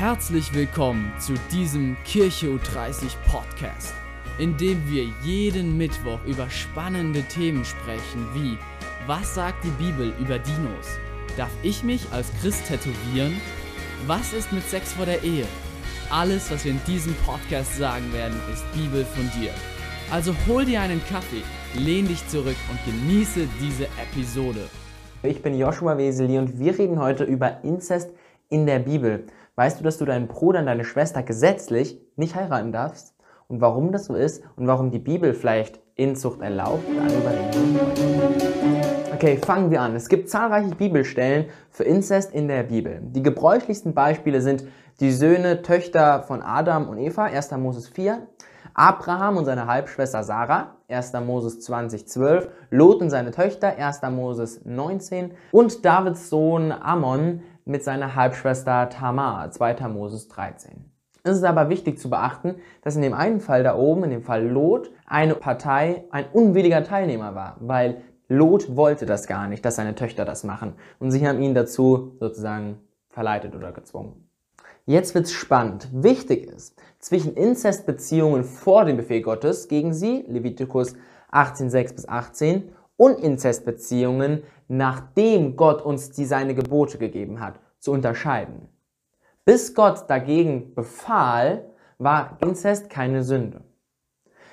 Herzlich willkommen zu diesem Kirche U30 Podcast, in dem wir jeden Mittwoch über spannende Themen sprechen wie Was sagt die Bibel über Dinos? Darf ich mich als Christ tätowieren? Was ist mit Sex vor der Ehe? Alles, was wir in diesem Podcast sagen werden, ist Bibel fundiert. Also hol dir einen Kaffee, lehn dich zurück und genieße diese Episode. Ich bin Joshua Weseli und wir reden heute über Inzest in der Bibel. Weißt du, dass du deinen Bruder und deine Schwester gesetzlich nicht heiraten darfst? Und warum das so ist und warum die Bibel vielleicht Inzucht erlaubt? Darüber reden wir Okay, fangen wir an. Es gibt zahlreiche Bibelstellen für Inzest in der Bibel. Die gebräuchlichsten Beispiele sind die Söhne, Töchter von Adam und Eva, 1. Moses 4, Abraham und seine Halbschwester Sarah, 1. Moses 20, 12, Lot und seine Töchter, 1. Moses 19 und Davids Sohn Ammon, mit seiner Halbschwester Tamar, 2. Moses 13. Es ist aber wichtig zu beachten, dass in dem einen Fall da oben, in dem Fall Lot, eine Partei ein unwilliger Teilnehmer war, weil Lot wollte das gar nicht, dass seine Töchter das machen. Und sie haben ihn dazu sozusagen verleitet oder gezwungen. Jetzt wird's spannend. Wichtig ist, zwischen Inzestbeziehungen vor dem Befehl Gottes gegen sie, Levitikus 18,6 bis 18, und Inzestbeziehungen, nachdem Gott uns die seine Gebote gegeben hat, zu unterscheiden. Bis Gott dagegen befahl, war Inzest keine Sünde.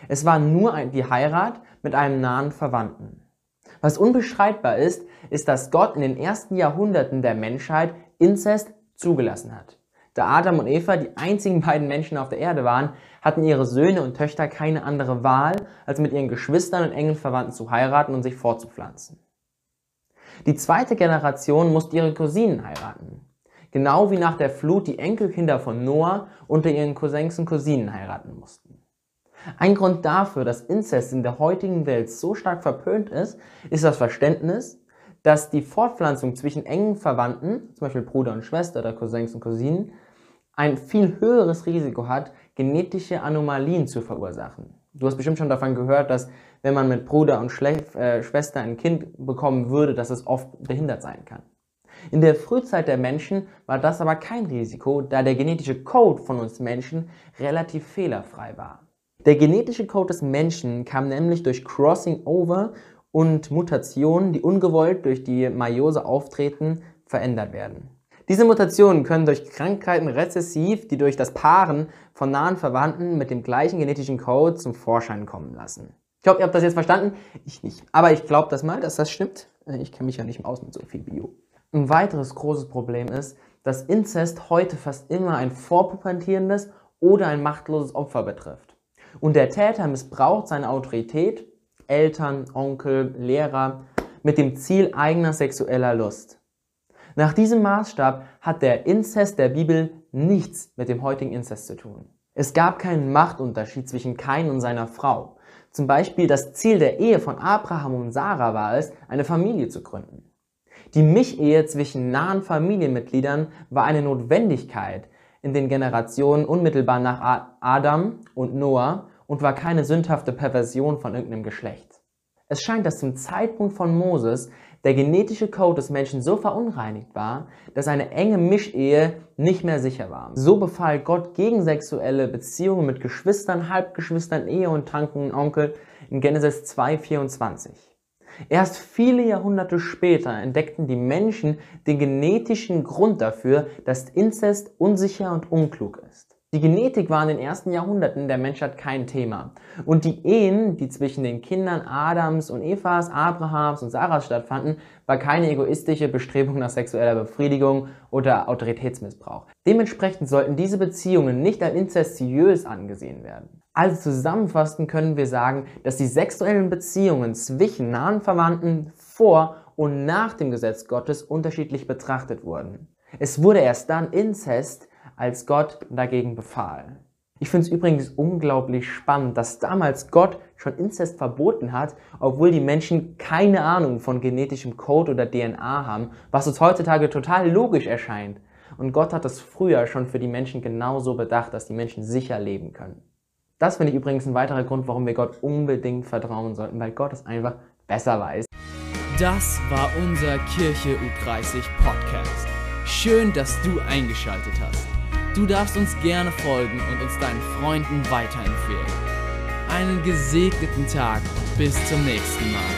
Es war nur die Heirat mit einem nahen Verwandten. Was unbeschreibbar ist, ist, dass Gott in den ersten Jahrhunderten der Menschheit Inzest zugelassen hat. Da Adam und Eva die einzigen beiden Menschen auf der Erde waren, hatten ihre Söhne und Töchter keine andere Wahl, als mit ihren Geschwistern und engen Verwandten zu heiraten und sich fortzupflanzen. Die zweite Generation musste ihre Cousinen heiraten. Genau wie nach der Flut die Enkelkinder von Noah unter ihren Cousins und Cousinen heiraten mussten. Ein Grund dafür, dass Inzest in der heutigen Welt so stark verpönt ist, ist das Verständnis, dass die Fortpflanzung zwischen engen Verwandten, zum Beispiel Bruder und Schwester oder Cousins und Cousinen, ein viel höheres Risiko hat, genetische Anomalien zu verursachen. Du hast bestimmt schon davon gehört, dass wenn man mit Bruder und Schle äh, Schwester ein Kind bekommen würde, dass es oft behindert sein kann. In der Frühzeit der Menschen war das aber kein Risiko, da der genetische Code von uns Menschen relativ fehlerfrei war. Der genetische Code des Menschen kam nämlich durch Crossing Over und Mutationen, die ungewollt durch die Meiose auftreten, verändert werden. Diese Mutationen können durch Krankheiten rezessiv, die durch das Paaren von nahen Verwandten mit dem gleichen genetischen Code zum Vorschein kommen lassen. Ich hoffe, ihr habt das jetzt verstanden. Ich nicht. Aber ich glaube das mal, dass das stimmt. Ich kenne mich ja nicht aus mit so viel Bio. Ein weiteres großes Problem ist, dass Inzest heute fast immer ein vorpubertierendes oder ein machtloses Opfer betrifft. Und der Täter missbraucht seine Autorität, Eltern, Onkel, Lehrer, mit dem Ziel eigener sexueller Lust. Nach diesem Maßstab hat der Inzest der Bibel nichts mit dem heutigen Inzest zu tun. Es gab keinen Machtunterschied zwischen Kain und seiner Frau. Zum Beispiel das Ziel der Ehe von Abraham und Sarah war es, eine Familie zu gründen. Die Mischehe zwischen nahen Familienmitgliedern war eine Notwendigkeit in den Generationen unmittelbar nach Adam und Noah und war keine sündhafte Perversion von irgendeinem Geschlecht. Es scheint, dass zum Zeitpunkt von Moses der genetische Code des Menschen so verunreinigt war, dass eine enge Mischehe nicht mehr sicher war. So befahl Gott gegen sexuelle Beziehungen mit Geschwistern, Halbgeschwistern, Ehe und Tanken und Onkel in Genesis 2,24. Erst viele Jahrhunderte später entdeckten die Menschen den genetischen Grund dafür, dass Inzest unsicher und unklug ist. Die Genetik war in den ersten Jahrhunderten der Menschheit kein Thema. Und die Ehen, die zwischen den Kindern Adams und Evas, Abrahams und Sarahs stattfanden, war keine egoistische Bestrebung nach sexueller Befriedigung oder Autoritätsmissbrauch. Dementsprechend sollten diese Beziehungen nicht als inzestiös angesehen werden. Also zusammenfassend können wir sagen, dass die sexuellen Beziehungen zwischen nahen Verwandten vor und nach dem Gesetz Gottes unterschiedlich betrachtet wurden. Es wurde erst dann Inzest als Gott dagegen befahl. Ich finde es übrigens unglaublich spannend, dass damals Gott schon Inzest verboten hat, obwohl die Menschen keine Ahnung von genetischem Code oder DNA haben, was uns heutzutage total logisch erscheint. Und Gott hat das früher schon für die Menschen genauso bedacht, dass die Menschen sicher leben können. Das finde ich übrigens ein weiterer Grund, warum wir Gott unbedingt vertrauen sollten, weil Gott es einfach besser weiß. Das war unser Kirche U30 Podcast. Schön, dass du eingeschaltet hast. Du darfst uns gerne folgen und uns deinen Freunden weiterempfehlen. Einen gesegneten Tag. Bis zum nächsten Mal.